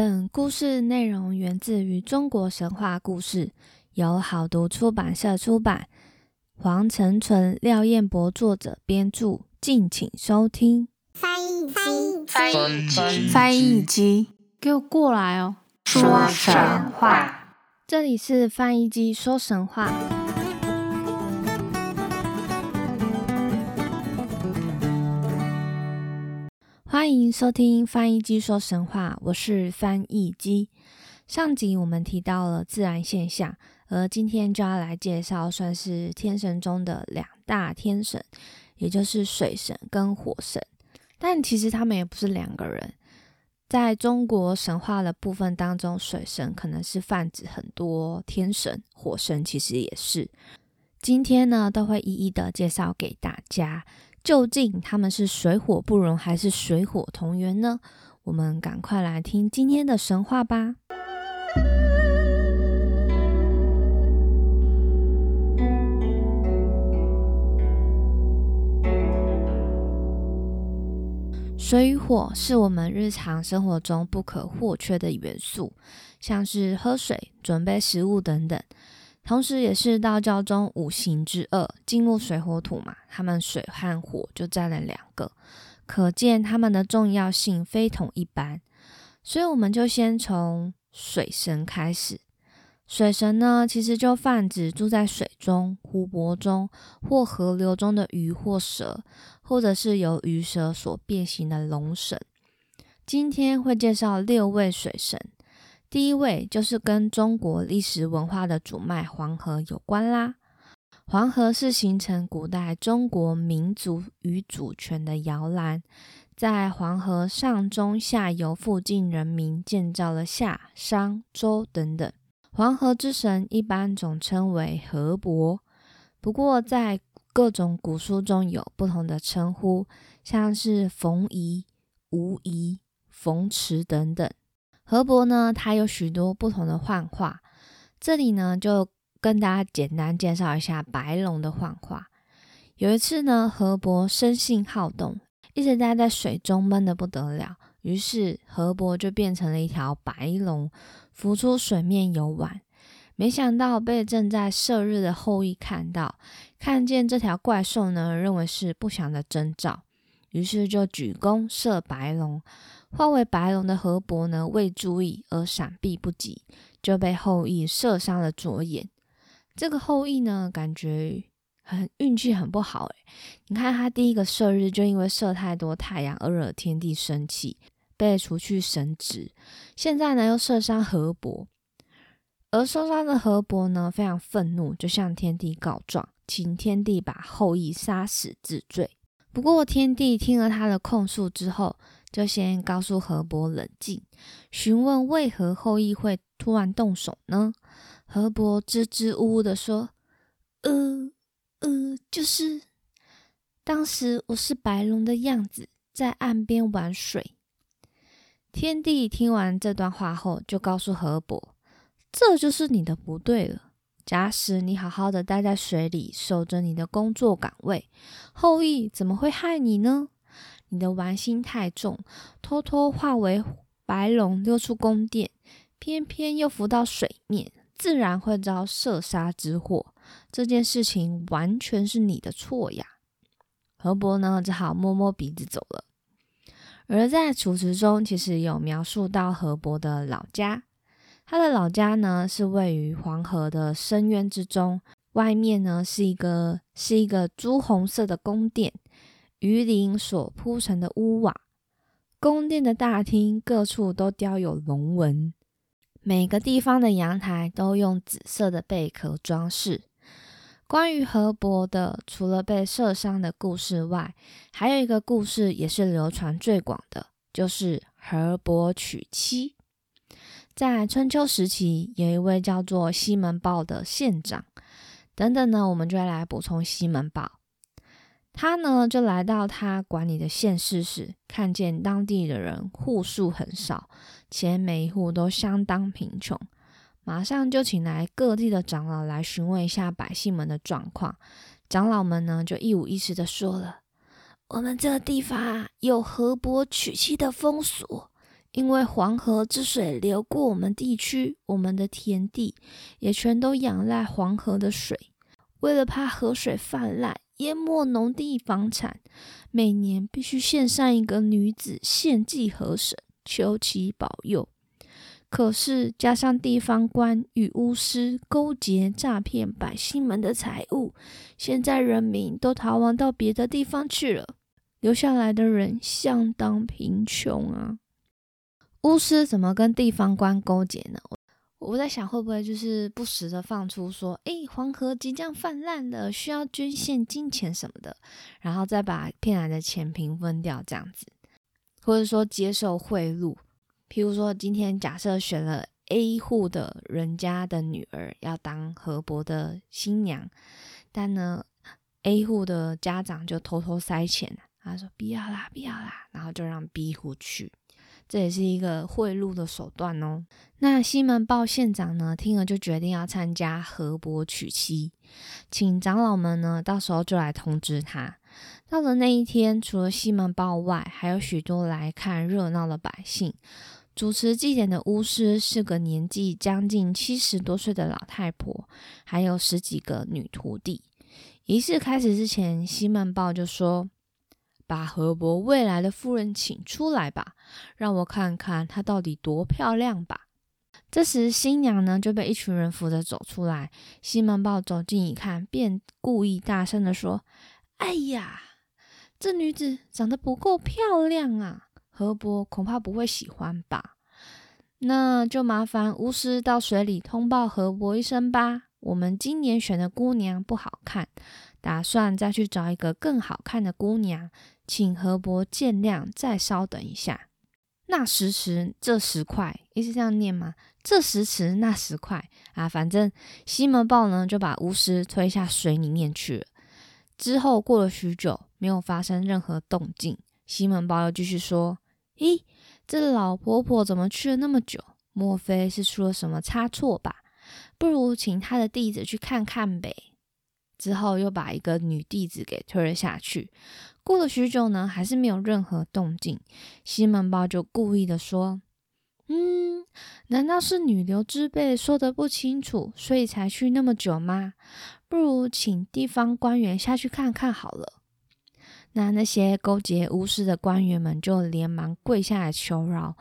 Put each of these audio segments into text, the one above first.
本故事内容源自于中国神话故事，由好读出版社出版。黄成纯、廖彦博作者编著，敬请收听。翻译机，翻译机，翻译机，给我过来哦！说神话，这里是翻译机说神话。欢迎收听翻译机说神话，我是翻译机。上集我们提到了自然现象，而今天就要来介绍算是天神中的两大天神，也就是水神跟火神。但其实他们也不是两个人，在中国神话的部分当中，水神可能是泛指很多天神，火神其实也是。今天呢，都会一一的介绍给大家。究竟他们是水火不容，还是水火同源呢？我们赶快来听今天的神话吧。水与火是我们日常生活中不可或缺的元素，像是喝水、准备食物等等。同时，也是道教中五行之二，金木水火土嘛，他们水和火就占了两个，可见他们的重要性非同一般。所以，我们就先从水神开始。水神呢，其实就泛指住在水中、湖泊中或河流中的鱼或蛇，或者是由鱼蛇所变形的龙神。今天会介绍六位水神。第一位就是跟中国历史文化的主脉黄河有关啦。黄河是形成古代中国民族与主权的摇篮，在黄河上中下游附近，人民建造了夏、商、周等等。黄河之神一般总称为河伯，不过在各种古书中有不同的称呼，像是冯夷、吴夷、冯池等等。河伯呢，他有许多不同的幻化。这里呢，就跟大家简单介绍一下白龙的幻化。有一次呢，河伯生性好动，一直待在水中闷得不得了，于是河伯就变成了一条白龙，浮出水面游玩。没想到被正在射日的后羿看到，看见这条怪兽呢，认为是不祥的征兆，于是就举弓射白龙。化为白龙的河伯呢，为注意而闪避不及，就被后羿射伤了左眼。这个后羿呢，感觉很运气很不好诶。你看他第一个射日就因为射太多太阳而惹天地生气，被除去神职。现在呢又射伤河伯，而受伤的河伯呢非常愤怒，就向天帝告状，请天帝把后羿杀死治罪。不过天帝听了他的控诉之后，就先告诉河伯冷静，询问为何后羿会突然动手呢？河伯支支吾吾的说：“呃呃，就是当时我是白龙的样子，在岸边玩水。”天帝听完这段话后，就告诉河伯：“这就是你的不对了。假使你好好的待在水里，守着你的工作岗位，后羿怎么会害你呢？”你的玩心太重，偷偷化为白龙溜出宫殿，偏偏又浮到水面，自然会遭射杀之祸。这件事情完全是你的错呀！河伯呢，只好摸摸鼻子走了。而在楚辞中，其实有描述到河伯的老家，他的老家呢是位于黄河的深渊之中，外面呢是一个是一个朱红色的宫殿。鱼鳞所铺成的屋瓦，宫殿的大厅各处都雕有龙纹，每个地方的阳台都用紫色的贝壳装饰。关于河伯的，除了被射伤的故事外，还有一个故事也是流传最广的，就是河伯娶妻。在春秋时期，有一位叫做西门豹的县长。等等呢，我们就来补充西门豹。他呢，就来到他管理的县市时，看见当地的人户数很少，且每一户都相当贫穷，马上就请来各地的长老来询问一下百姓们的状况。长老们呢，就一五一十的说了：“我们这个地方有河伯娶妻的风俗，因为黄河之水流过我们地区，我们的田地也全都仰赖黄河的水。为了怕河水泛滥淹没农地房产，每年必须献上一个女子献祭河神，求其保佑。可是加上地方官与巫师勾结诈骗百姓们的财物，现在人民都逃亡到别的地方去了，留下来的人相当贫穷啊。巫师怎么跟地方官勾结呢？我在想，会不会就是不时的放出说，诶，黄河即将泛滥了，需要捐献金钱什么的，然后再把骗来的钱平分掉，这样子，或者说接受贿赂。譬如说，今天假设选了 A 户的人家的女儿要当河伯的新娘，但呢，A 户的家长就偷偷塞钱，他说不要啦，不要啦，然后就让 B 户去。这也是一个贿赂的手段哦。那西门豹县长呢，听了就决定要参加河伯娶妻，请长老们呢，到时候就来通知他。到了那一天，除了西门豹外，还有许多来看热闹的百姓。主持祭典的巫师是个年纪将近七十多岁的老太婆，还有十几个女徒弟。仪式开始之前，西门豹就说。把河伯未来的夫人请出来吧，让我看看她到底多漂亮吧。这时，新娘呢就被一群人扶着走出来。西门豹走近一看，便故意大声的说：“哎呀，这女子长得不够漂亮啊，河伯恐怕不会喜欢吧？那就麻烦巫师到水里通报河伯一声吧。我们今年选的姑娘不好看，打算再去找一个更好看的姑娘。”请河伯见谅，再稍等一下。那十尺，这十块，一直这样念吗？这十尺，那十块啊，反正西门豹呢就把巫师推下水里面去了。之后过了许久，没有发生任何动静。西门豹又继续说：“咦，这老婆婆怎么去了那么久？莫非是出了什么差错吧？不如请他的弟子去看看呗。”之后又把一个女弟子给推了下去。过了许久呢，还是没有任何动静。西门豹就故意的说：“嗯，难道是女流之辈说的不清楚，所以才去那么久吗？不如请地方官员下去看看好了。”那那些勾结巫师的官员们就连忙跪下来求饶。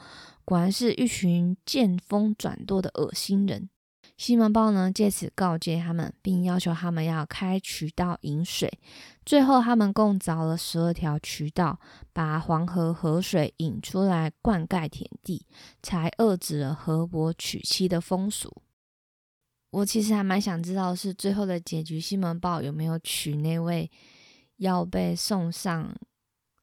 果然是一群见风转舵的恶心人。西门豹呢，借此告诫他们，并要求他们要开渠道引水。最后，他们共凿了十二条渠道，把黄河河水引出来灌溉田地，才遏制了河伯娶妻的风俗。我其实还蛮想知道，是最后的结局，西门豹有没有娶那位要被送上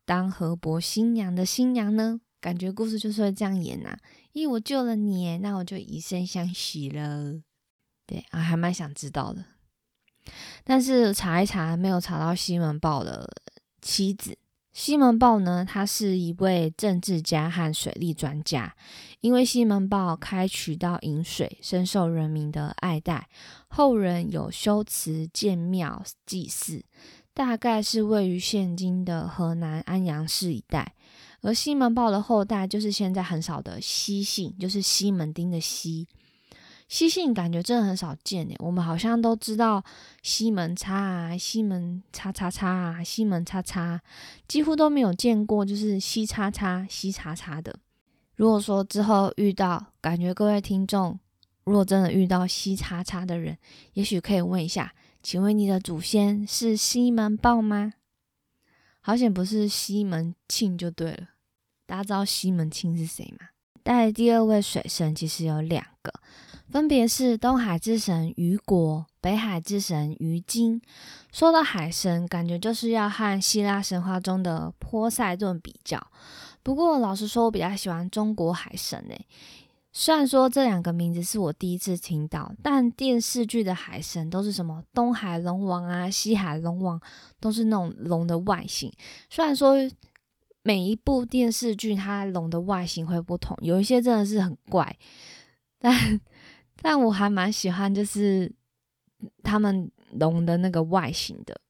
当河伯新娘的新娘呢？感觉故事就是会这样演呐。因为我救了你，那我就以身相许了。对啊，还蛮想知道的。但是查一查，没有查到西门豹的妻子。西门豹呢，他是一位政治家和水利专家。因为西门豹开渠道引水，深受人民的爱戴，后人有修祠建庙祭祀，大概是位于现今的河南安阳市一带。而西门豹的后代就是现在很少的西姓，就是西门町的西。西姓感觉真的很少见诶，我们好像都知道西门叉啊、西门叉叉叉啊、西门叉叉，几乎都没有见过就是西叉叉、西叉叉的。如果说之后遇到，感觉各位听众如果真的遇到西叉叉的人，也许可以问一下，请问你的祖先是西门豹吗？好险不是西门庆就对了。大家知道西门庆是谁吗？带第二位水神其实有两个，分别是东海之神虞国、北海之神鱼精。说到海神，感觉就是要和希腊神话中的波塞顿比较。不过老实说，我比较喜欢中国海神诶。虽然说这两个名字是我第一次听到，但电视剧的海神都是什么东海龙王啊、西海龙王，都是那种龙的外形。虽然说。每一部电视剧，它龙的外形会不同，有一些真的是很怪，但但我还蛮喜欢，就是他们龙的那个外形的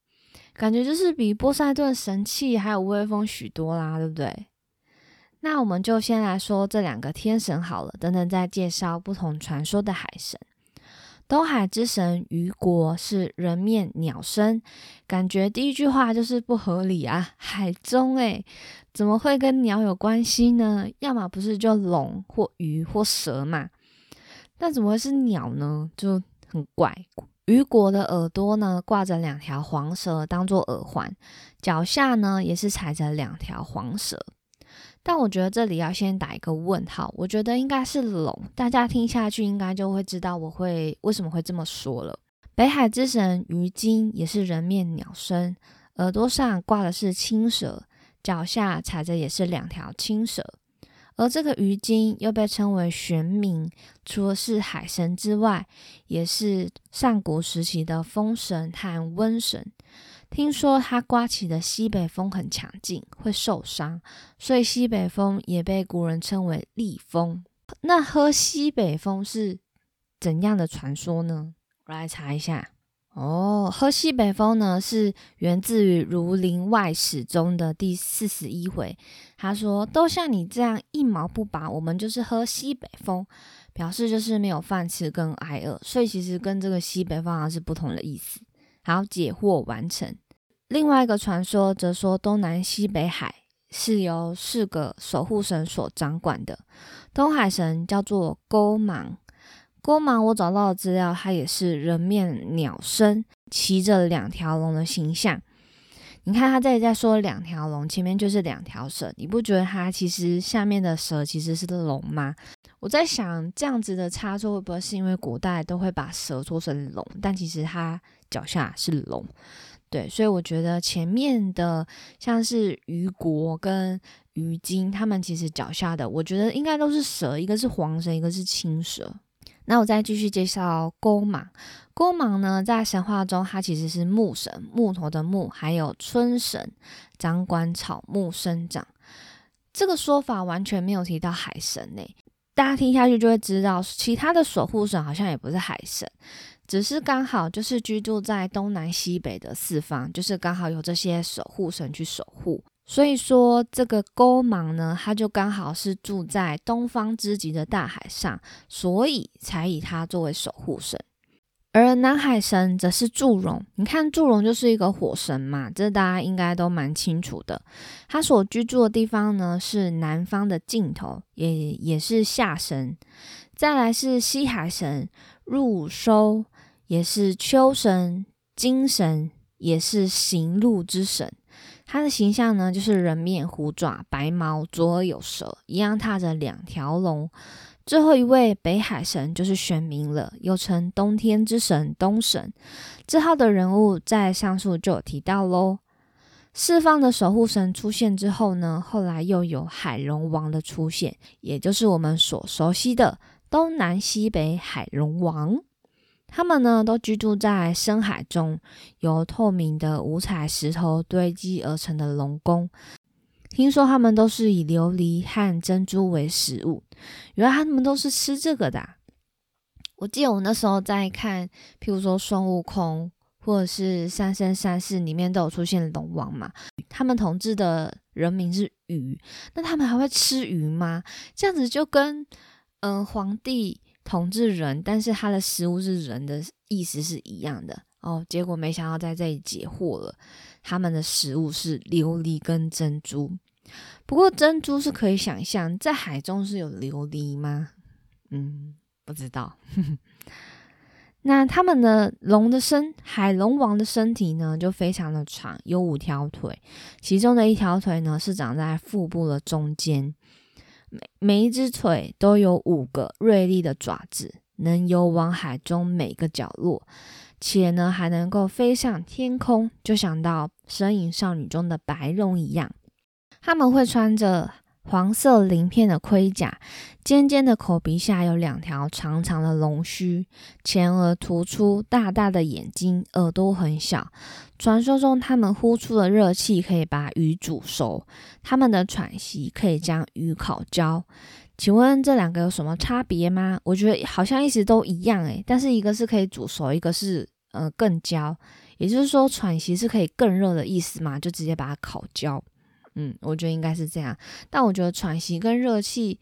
感觉，就是比波塞顿神气还有威风许多啦，对不对？那我们就先来说这两个天神好了，等等再介绍不同传说的海神。东海之神虞国是人面鸟身，感觉第一句话就是不合理啊！海中诶，怎么会跟鸟有关系呢？要么不是就龙或鱼或蛇嘛？那怎么会是鸟呢？就很怪。虞国的耳朵呢挂着两条黄蛇当做耳环，脚下呢也是踩着两条黄蛇。但我觉得这里要先打一个问号，我觉得应该是龙，大家听下去应该就会知道我会为什么会这么说了。北海之神鱼精也是人面鸟身，耳朵上挂的是青蛇，脚下踩着也是两条青蛇。而这个鱼精又被称为玄冥，除了是海神之外，也是上古时期的风神和瘟神。听说它刮起的西北风很强劲，会受伤，所以西北风也被古人称为利风。那喝西北风是怎样的传说呢？我来查一下。哦，喝西北风呢是源自于《儒林外史》中的第四十一回。他说：“都像你这样一毛不拔，我们就是喝西北风，表示就是没有饭吃跟挨饿。所以其实跟这个西北风是不同的意思。”好，解惑完成。另外一个传说则说，东南西北海是由四个守护神所掌管的。东海神叫做勾芒，勾芒我找到的资料，它也是人面鸟身，骑着两条龙的形象。你看他这里在说两条龙，前面就是两条蛇，你不觉得它其实下面的蛇其实是龙吗？我在想，这样子的差错会不会是因为古代都会把蛇做成龙，但其实它脚下是龙？对，所以我觉得前面的像是虞国跟虞精，他们其实脚下的，我觉得应该都是蛇，一个是黄蛇，一个是青蛇。那我再继续介绍勾芒。勾芒呢，在神话中，它其实是木神，木头的木，还有春神，掌管草木生长。这个说法完全没有提到海神呢。大家听下去就会知道，其他的守护神好像也不是海神。只是刚好就是居住在东南西北的四方，就是刚好有这些守护神去守护，所以说这个勾芒呢，他就刚好是住在东方之极的大海上，所以才以他作为守护神。而南海神则是祝融，你看祝融就是一个火神嘛，这大家应该都蛮清楚的。他所居住的地方呢是南方的尽头，也也是下神。再来是西海神入收。也是秋神、金神，也是行路之神。他的形象呢，就是人面虎爪、白毛，左耳有蛇，一样踏着两条龙。最后一位北海神就是玄冥了，又称冬天之神东神。这号的人物在上述就有提到喽。四方的守护神出现之后呢，后来又有海龙王的出现，也就是我们所熟悉的东南西北海龙王。他们呢，都居住在深海中，由透明的五彩石头堆积而成的龙宫。听说他们都是以琉璃和珍珠为食物，原来他们都是吃这个的。我记得我那时候在看，譬如说孙悟空或者是三生三世里面都有出现龙王嘛，他们统治的人民是鱼，那他们还会吃鱼吗？这样子就跟嗯皇帝。统治人，但是他的食物是人的意思是一样的哦。结果没想到在这里解惑了，他们的食物是琉璃跟珍珠。不过珍珠是可以想象，在海中是有琉璃吗？嗯，不知道。那他们的龙的身，海龙王的身体呢，就非常的长，有五条腿，其中的一条腿呢是长在腹部的中间。每每一只腿都有五个锐利的爪子，能游往海中每个角落，且呢还能够飞向天空。就想到《身影少女》中的白龙一样，他们会穿着。黄色鳞片的盔甲，尖尖的口鼻下有两条长长的龙须，前额突出大大的眼睛，耳朵很小。传说中，他们呼出的热气可以把鱼煮熟，他们的喘息可以将鱼烤焦。请问这两个有什么差别吗？我觉得好像一直都一样诶，但是一个是可以煮熟，一个是呃更焦。也就是说，喘息是可以更热的意思嘛？就直接把它烤焦。嗯，我觉得应该是这样。但我觉得喘息跟热气，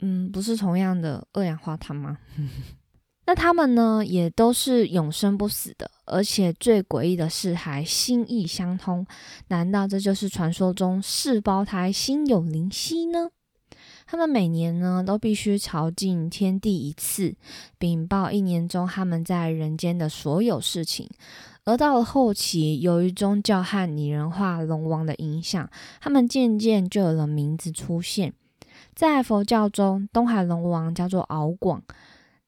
嗯，不是同样的二氧化碳吗？那他们呢，也都是永生不死的，而且最诡异的是还心意相通。难道这就是传说中四胞胎心有灵犀呢？他们每年呢都必须朝觐天地一次，禀报一年中他们在人间的所有事情。而到了后期，由于宗教和拟人化龙王的影响，他们渐渐就有了名字出现。在佛教中，东海龙王叫做敖广。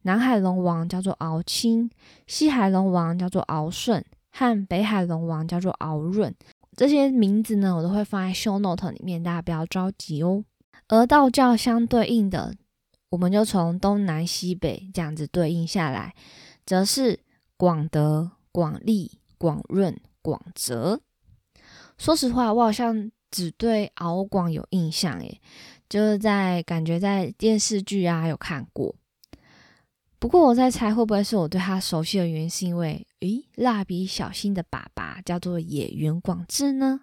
南海龙王叫做敖清，西海龙王叫做敖顺，和北海龙王叫做敖润。这些名字呢，我都会放在 show note 里面，大家不要着急哦。而道教相对应的，我们就从东南西北这样子对应下来，则是广德、广利、广润、广泽。说实话，我好像只对敖广有印象，诶，就是在感觉在电视剧啊有看过。不过我在猜，会不会是我对他熟悉的原因，是因为，诶，蜡笔小新的爸爸叫做野原广志呢？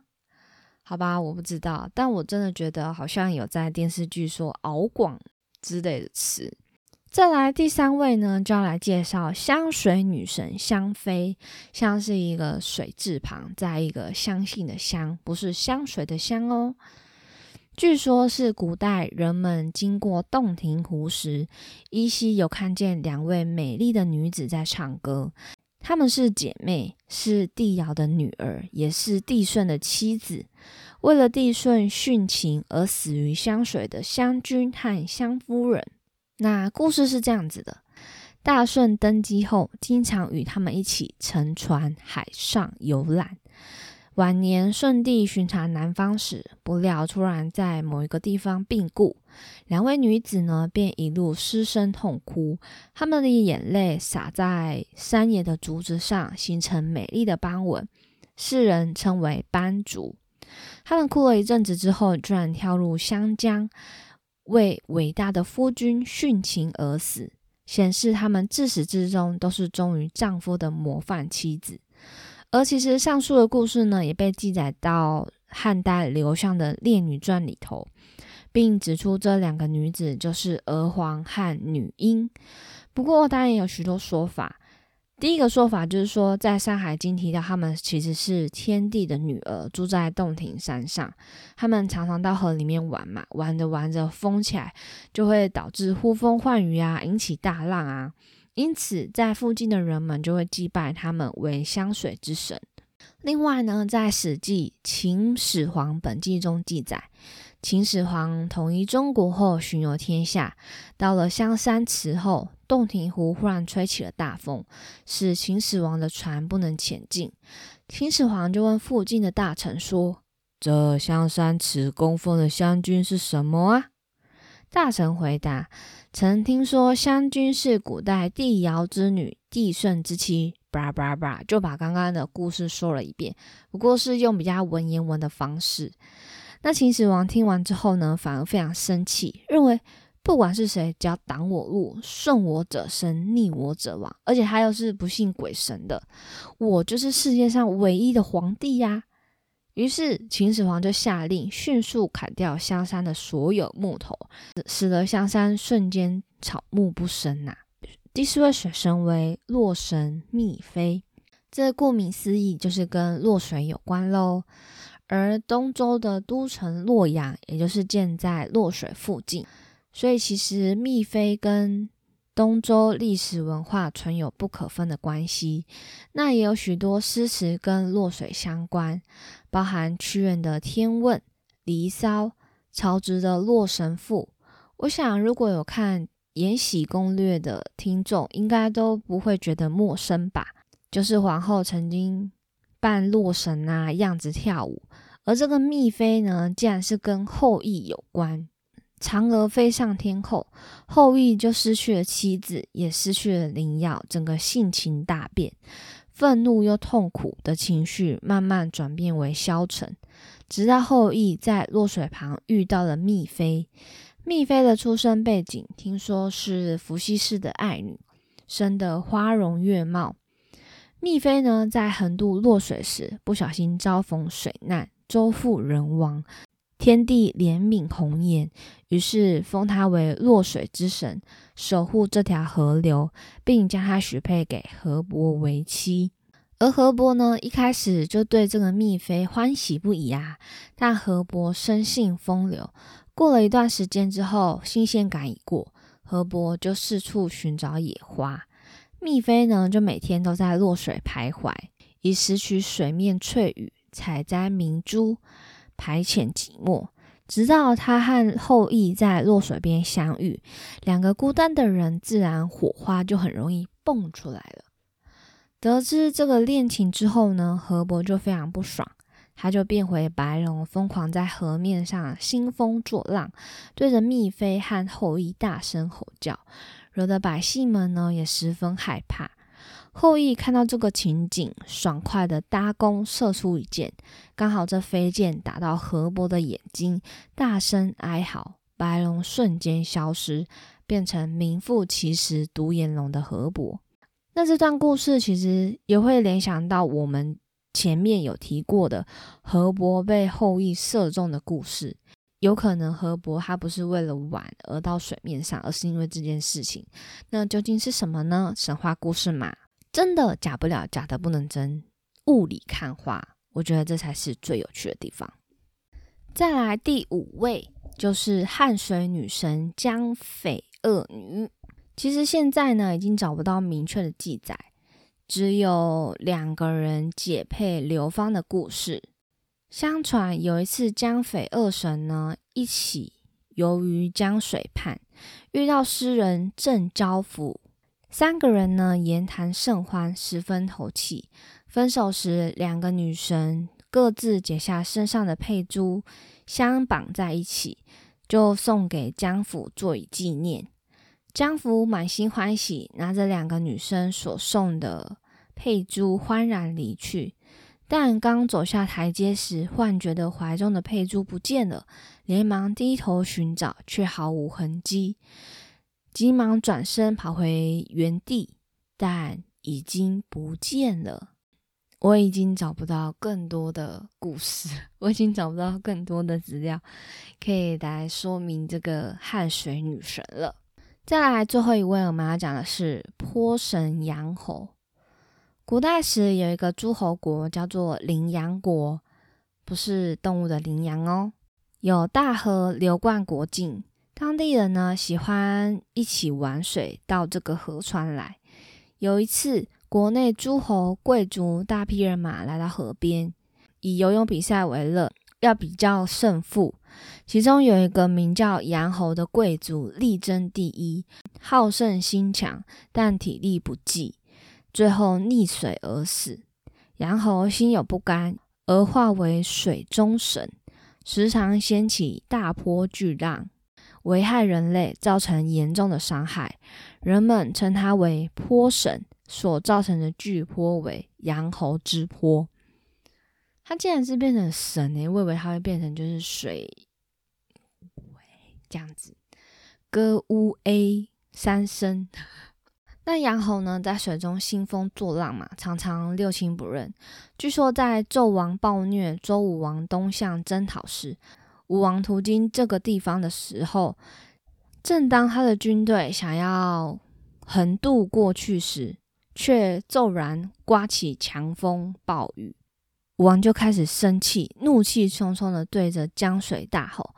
好吧，我不知道，但我真的觉得好像有在电视剧说“敖广”之类的词。再来第三位呢，就要来介绍香水女神香妃，香是一个水字旁，在一个相信的香，不是香水的香哦。据说，是古代人们经过洞庭湖时，依稀有看见两位美丽的女子在唱歌。她们是姐妹，是帝尧的女儿，也是帝舜的妻子。为了帝舜殉情而死于香水的香君和香夫人。那故事是这样子的：大舜登基后，经常与他们一起乘船海上游览。晚年，舜帝巡查南方时，不料突然在某一个地方病故，两位女子呢便一路失声痛哭，她们的眼泪洒在山野的竹子上，形成美丽的斑纹，世人称为斑竹。她们哭了一阵子之后，居然跳入湘江，为伟大的夫君殉情而死，显示她们自始至终都是忠于丈夫的模范妻子。而其实上述的故事呢，也被记载到汉代刘向的《列女传》里头，并指出这两个女子就是娥皇和女英。不过，当然也有许多说法。第一个说法就是说，在《山海经》提到他们其实是天帝的女儿，住在洞庭山上。他们常常到河里面玩嘛，玩着玩着疯起来，就会导致呼风唤雨啊，引起大浪啊。因此，在附近的人们就会祭拜他们为香水之神。另外呢，在《史记·秦始皇本纪》中记载，秦始皇统一中国后，巡游天下，到了香山池后，洞庭湖忽然吹起了大风，使秦始皇的船不能前进。秦始皇就问附近的大臣说：“这香山池供奉的湘君是什么啊？”大臣回答。曾听说湘君是古代帝尧之女，帝舜之妻，叭叭叭，就把刚刚的故事说了一遍，不过是用比较文言文的方式。那秦始皇听完之后呢，反而非常生气，认为不管是谁，只要挡我路，顺我者生，逆我者亡，而且他又是不信鬼神的，我就是世界上唯一的皇帝呀。于是秦始皇就下令迅速砍掉香山的所有木头，使得香山瞬间草木不生呐。第四位水神为洛神秘妃，这顾名思义就是跟洛水有关喽。而东周的都城洛阳，也就是建在洛水附近，所以其实秘妃跟东周历史文化存有不可分的关系，那也有许多诗词跟洛水相关，包含屈原的《天问》、《离骚》、曹植的《洛神赋》。我想，如果有看《延禧攻略》的听众，应该都不会觉得陌生吧？就是皇后曾经扮洛神啊样子跳舞，而这个密妃呢，竟然是跟后羿有关。嫦娥飞上天后，后羿就失去了妻子，也失去了灵药，整个性情大变，愤怒又痛苦的情绪慢慢转变为消沉。直到后羿在洛水旁遇到了密妃，密妃的出生背景听说是伏羲氏的爱女，生得花容月貌。蜜妃呢，在横渡洛水时不小心遭逢水难，周父人亡。天帝怜悯红颜，于是封她为洛水之神，守护这条河流，并将她许配给河伯为妻。而河伯呢，一开始就对这个蜜妃欢喜不已啊。但河伯生性风流，过了一段时间之后，新鲜感已过，河伯就四处寻找野花。蜜妃呢，就每天都在落水徘徊，以拾取水面翠羽，采摘明珠。排遣寂寞，直到他和后羿在落水边相遇，两个孤单的人，自然火花就很容易蹦出来了。得知这个恋情之后呢，河伯就非常不爽，他就变回白龙，疯狂在河面上兴风作浪，对着蜜妃和后羿大声吼叫，惹得百姓们呢也十分害怕。后羿看到这个情景，爽快的搭弓射出一箭，刚好这飞箭打到河伯的眼睛，大声哀嚎，白龙瞬间消失，变成名副其实独眼龙的河伯。那这段故事其实也会联想到我们前面有提过的河伯被后羿射中的故事，有可能河伯他不是为了玩而到水面上，而是因为这件事情。那究竟是什么呢？神话故事嘛。真的假不了，假的不能真。雾里看花，我觉得这才是最有趣的地方。再来第五位就是汉水女神江匪恶女。其实现在呢，已经找不到明确的记载，只有两个人解配流芳的故事。相传有一次，江匪二神呢一起游于江水畔，遇到诗人郑交甫。三个人呢，言谈甚欢，十分投契。分手时，两个女神各自解下身上的佩珠，相绑在一起，就送给江府作以纪念。江府满心欢喜，拿着两个女生所送的佩珠，欢然离去。但刚走下台阶时，忽然觉得怀中的佩珠不见了，连忙低头寻找，却毫无痕迹。急忙转身跑回原地，但已经不见了。我已经找不到更多的故事，我已经找不到更多的资料可以来说明这个汗水女神了。再来，最后一位我们要讲的是坡神阳侯。古代时有一个诸侯国叫做羚羊国，不是动物的羚羊哦，有大河流贯国境。当地人呢喜欢一起玩水，到这个河川来。有一次，国内诸侯贵族大批人马来到河边，以游泳比赛为乐，要比较胜负。其中有一个名叫杨侯的贵族，力争第一，好胜心强，但体力不济，最后溺水而死。羊猴心有不甘，而化为水中神，时常掀起大波巨浪。危害人类，造成严重的伤害，人们称它为坡神，所造成的巨坡为羊猴之坡。它竟然是变成神诶，我以为它会变成就是水，这样子。歌乌 A 三声。那杨侯呢，在水中兴风作浪嘛，常常六亲不认。据说在纣王暴虐周武王东向征讨时。武王途经这个地方的时候，正当他的军队想要横渡过去时，却骤然刮起强风暴雨。武王就开始生气，怒气冲冲的对着江水大吼：“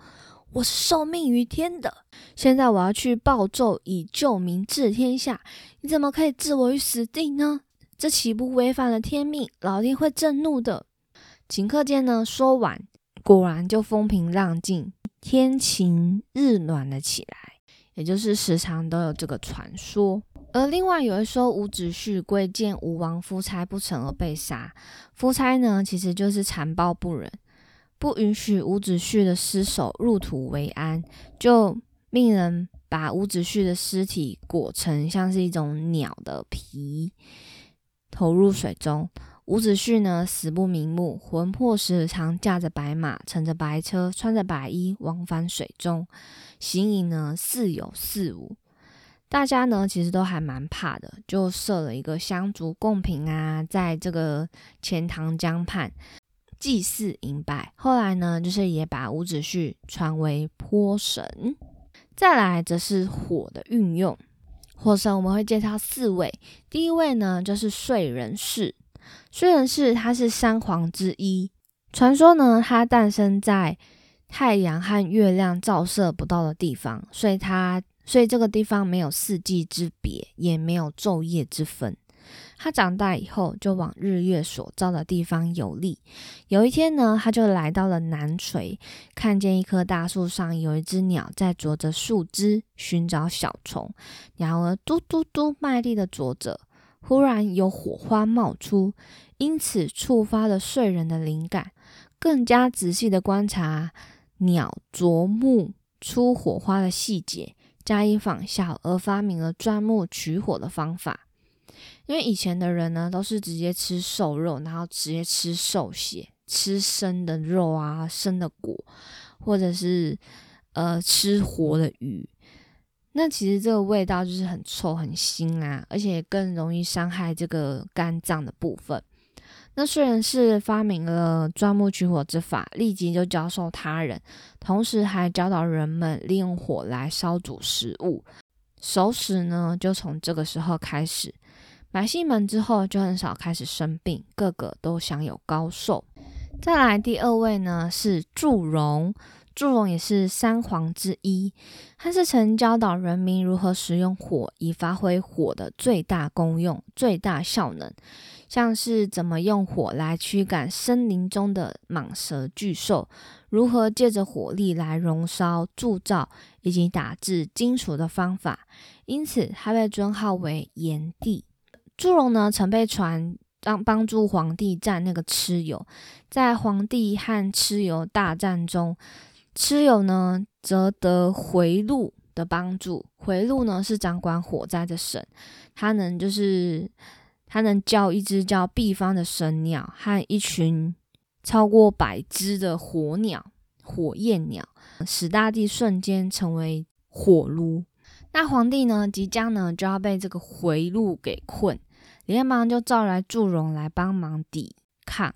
我是受命于天的，现在我要去报纣，以救民治天下。你怎么可以置我于死地呢？这岂不违反了天命？老天会震怒的。”顷刻间呢，说完。果然就风平浪静，天晴日暖了起来，也就是时常都有这个传说。而另外有一说，伍子胥归见吴王夫差不成而被杀。夫差呢，其实就是残暴不仁，不允许伍子胥的尸首入土为安，就命人把伍子胥的尸体裹成像是一种鸟的皮，投入水中。伍子胥呢，死不瞑目，魂魄时常驾着白马，乘着白车，穿着白衣，往返水中，形影呢似有似无。大家呢其实都还蛮怕的，就设了一个香烛供品啊，在这个钱塘江畔，祭祀迎拜。后来呢，就是也把伍子胥传为坡神。再来则是火的运用，火神我们会介绍四位。第一位呢，就是燧人氏。燧人氏他是三皇之一，传说呢，他诞生在太阳和月亮照射不到的地方，所以他所以这个地方没有四季之别，也没有昼夜之分。他长大以后就往日月所照的地方游历。有一天呢，他就来到了南陲，看见一棵大树上有一只鸟在啄着树枝寻找小虫，鸟儿嘟嘟嘟卖力的啄着。忽然有火花冒出，因此触发了燧人的灵感，更加仔细的观察鸟啄木出火花的细节，加以仿效，而发明了钻木取火的方法。因为以前的人呢，都是直接吃瘦肉，然后直接吃瘦血，吃生的肉啊，生的果，或者是呃吃活的鱼。那其实这个味道就是很臭、很腥啊，而且更容易伤害这个肝脏的部分。那虽然是发明了钻木取火之法，立即就教授他人，同时还教导人们利用火来烧煮食物。熟食呢，就从这个时候开始。百姓们之后就很少开始生病，个个都享有高寿。再来第二位呢是祝融，祝融也是三皇之一，他是曾教导人民如何使用火，以发挥火的最大功用、最大效能，像是怎么用火来驱赶森林中的蟒蛇巨兽，如何借着火力来熔烧铸造以及打制金属的方法，因此他被尊号为炎帝。祝融呢，曾被传帮帮助皇帝战那个蚩尤，在皇帝和蚩尤大战中，蚩尤呢则得回路的帮助。回路呢是掌管火灾的神，他能就是他能叫一只叫毕方的神鸟和一群超过百只的火鸟、火焰鸟，使大地瞬间成为火炉。那皇帝呢，即将呢就要被这个回路给困。连忙就召来祝融来帮忙抵抗。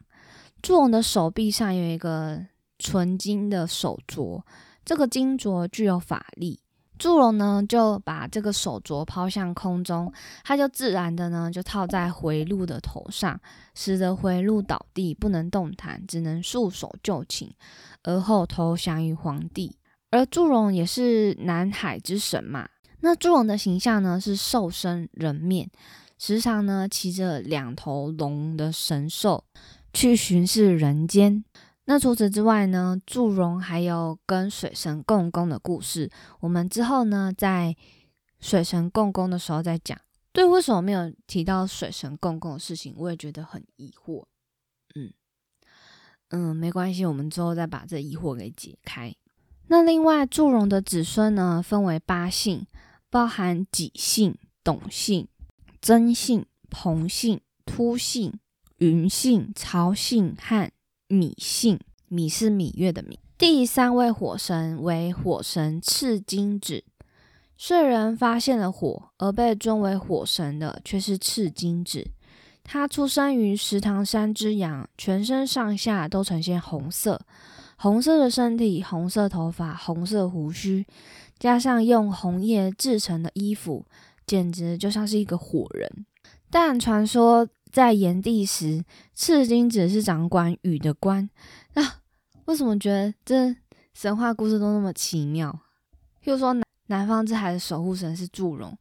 祝融的手臂上有一个纯金的手镯，这个金镯具有法力。祝融呢就把这个手镯抛向空中，它就自然的呢就套在回路的头上，使得回路倒地不能动弹，只能束手就擒，而后投降于皇帝。而祝融也是南海之神嘛，那祝融的形象呢是兽身人面。时常呢，骑着两头龙的神兽去巡视人间。那除此之外呢，祝融还有跟水神共工的故事。我们之后呢，在水神共工的时候再讲。对，为什么没有提到水神共工的事情？我也觉得很疑惑。嗯嗯，没关系，我们之后再把这疑惑给解开。那另外，祝融的子孙呢，分为八姓，包含己姓、董姓。曾姓、彭姓、突姓、云姓、曹姓和米姓，米是芈月的芈。第三位火神为火神赤金子。燧人发现了火，而被尊为火神的却是赤金子。他出生于石塘山之阳，全身上下都呈现红色，红色的身体、红色头发、红色胡须，加上用红叶制成的衣服。简直就像是一个火人，但传说在炎帝时，赤金子是掌管雨的官。那为什么觉得这神话故事都那么奇妙？譬如说南南方之海的守护神是祝融，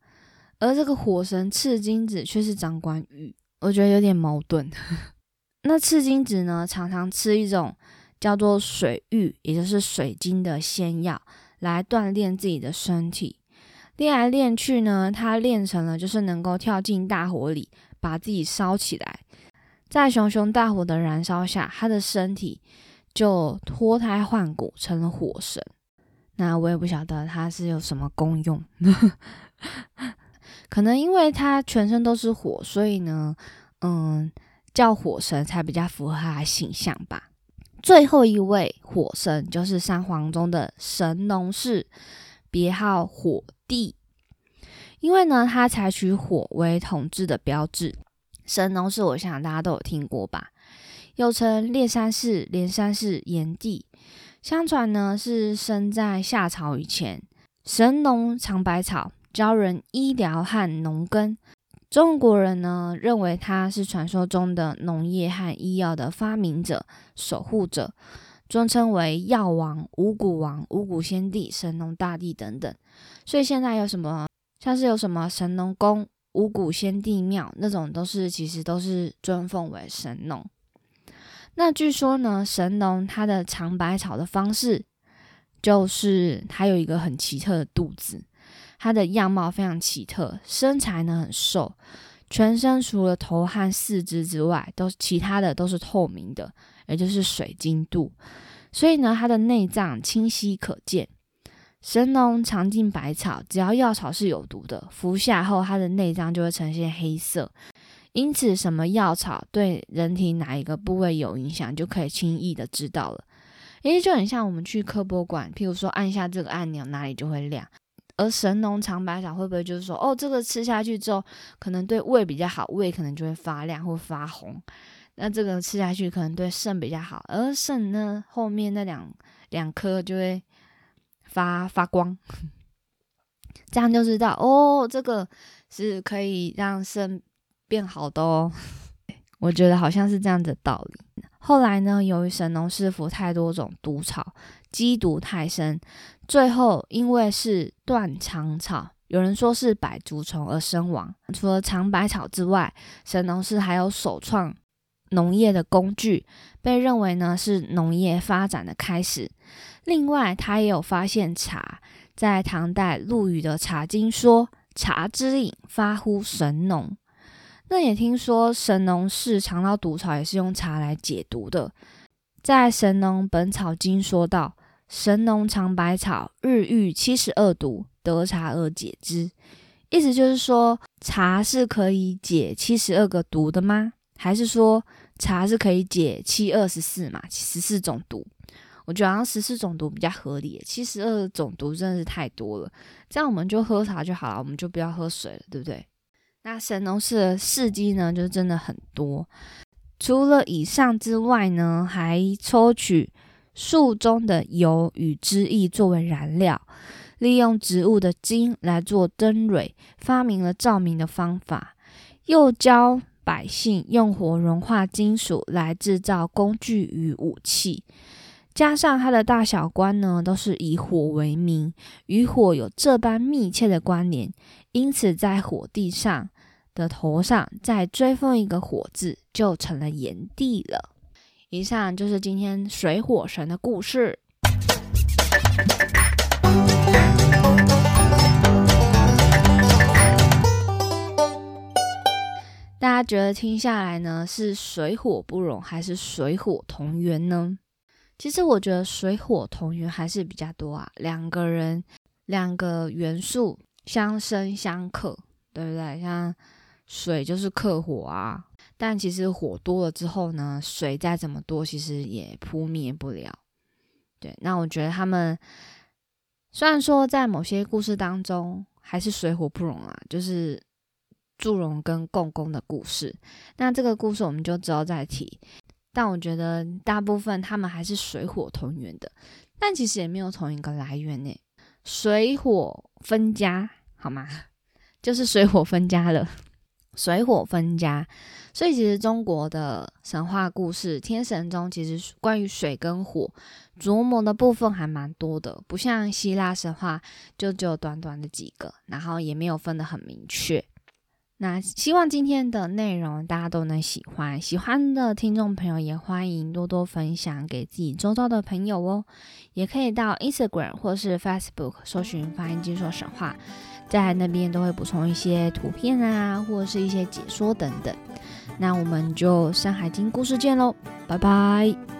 而这个火神赤金子却是掌管雨，我觉得有点矛盾。那赤金子呢，常常吃一种叫做水玉，也就是水晶的仙药，来锻炼自己的身体。练来练去呢，他练成了就是能够跳进大火里，把自己烧起来，在熊熊大火的燃烧下，他的身体就脱胎换骨，成了火神。那我也不晓得他是有什么功用，可能因为他全身都是火，所以呢，嗯，叫火神才比较符合他的形象吧。最后一位火神就是三皇中的神农氏，别号火。帝，因为呢，他采取火为统治的标志。神农氏，我想大家都有听过吧？又称烈山氏、连山氏炎帝。相传呢，是生在夏朝以前。神农尝百草，教人医疗和农耕。中国人呢，认为他是传说中的农业和医药的发明者、守护者，尊称为药王、五谷王、五谷先帝、神农大帝等等。所以现在有什么，像是有什么神农宫、五谷先帝庙那种，都是其实都是尊奉为神农。那据说呢，神农他的尝百草的方式，就是他有一个很奇特的肚子，他的样貌非常奇特，身材呢很瘦，全身除了头和四肢之外，都其他的都是透明的，也就是水晶肚，所以呢，它的内脏清晰可见。神农尝尽百草，只要药草是有毒的，服下后，它的内脏就会呈现黑色。因此，什么药草对人体哪一个部位有影响，就可以轻易的知道了。诶，就很像我们去科博馆，譬如说按下这个按钮，哪里就会亮。而神农尝百草会不会就是说，哦，这个吃下去之后，可能对胃比较好，胃可能就会发亮或发红。那这个吃下去可能对肾比较好，而肾呢后面那两两颗就会发发光。这样就知道，哦，这个是可以让肾。变好的哦，我觉得好像是这样的道理。后来呢，由于神农师傅太多种毒草，积毒太深，最后因为是断肠草，有人说是百足虫而身亡。除了尝百草之外，神农氏还有首创农业的工具，被认为呢是农业发展的开始。另外，他也有发现茶，在唐代陆羽的《茶经》说：“茶之饮，发乎神农。”那也听说神农氏尝到毒草也是用茶来解毒的，在《神农本草经》说道：“神农尝百草，日遇七十二毒，得茶而解之。”意思就是说，茶是可以解七十二个毒的吗？还是说茶是可以解七二十四嘛？十四种毒？我觉得好像十四种毒比较合理，七十二种毒真的是太多了。这样我们就喝茶就好了，我们就不要喝水了，对不对？那神农氏的事迹呢，就真的很多。除了以上之外呢，还抽取树中的油与汁液作为燃料，利用植物的茎来做灯蕊，发明了照明的方法。又教百姓用火融化金属来制造工具与武器。加上他的大小官呢，都是以火为名，与火有这般密切的关联。因此，在火地上的头上再追封一个“火”字，就成了炎帝了。以上就是今天水火神的故事。大家觉得听下来呢，是水火不容，还是水火同源呢？其实我觉得水火同源还是比较多啊，两个人两个元素。相生相克，对不对？像水就是克火啊，但其实火多了之后呢，水再怎么多，其实也扑灭不了。对，那我觉得他们虽然说在某些故事当中还是水火不容啊，就是祝融跟共工的故事。那这个故事我们就之后再提。但我觉得大部分他们还是水火同源的，但其实也没有同一个来源呢。水火分家，好吗？就是水火分家了，水火分家。所以其实中国的神话故事，天神中其实关于水跟火琢磨的部分还蛮多的，不像希腊神话就只有短短的几个，然后也没有分得很明确。那希望今天的内容大家都能喜欢，喜欢的听众朋友也欢迎多多分享给自己周遭的朋友哦。也可以到 Instagram 或是 Facebook 搜寻“发音金说神话”，在那边都会补充一些图片啊，或者是一些解说等等。那我们就《山海经》故事见喽，拜拜。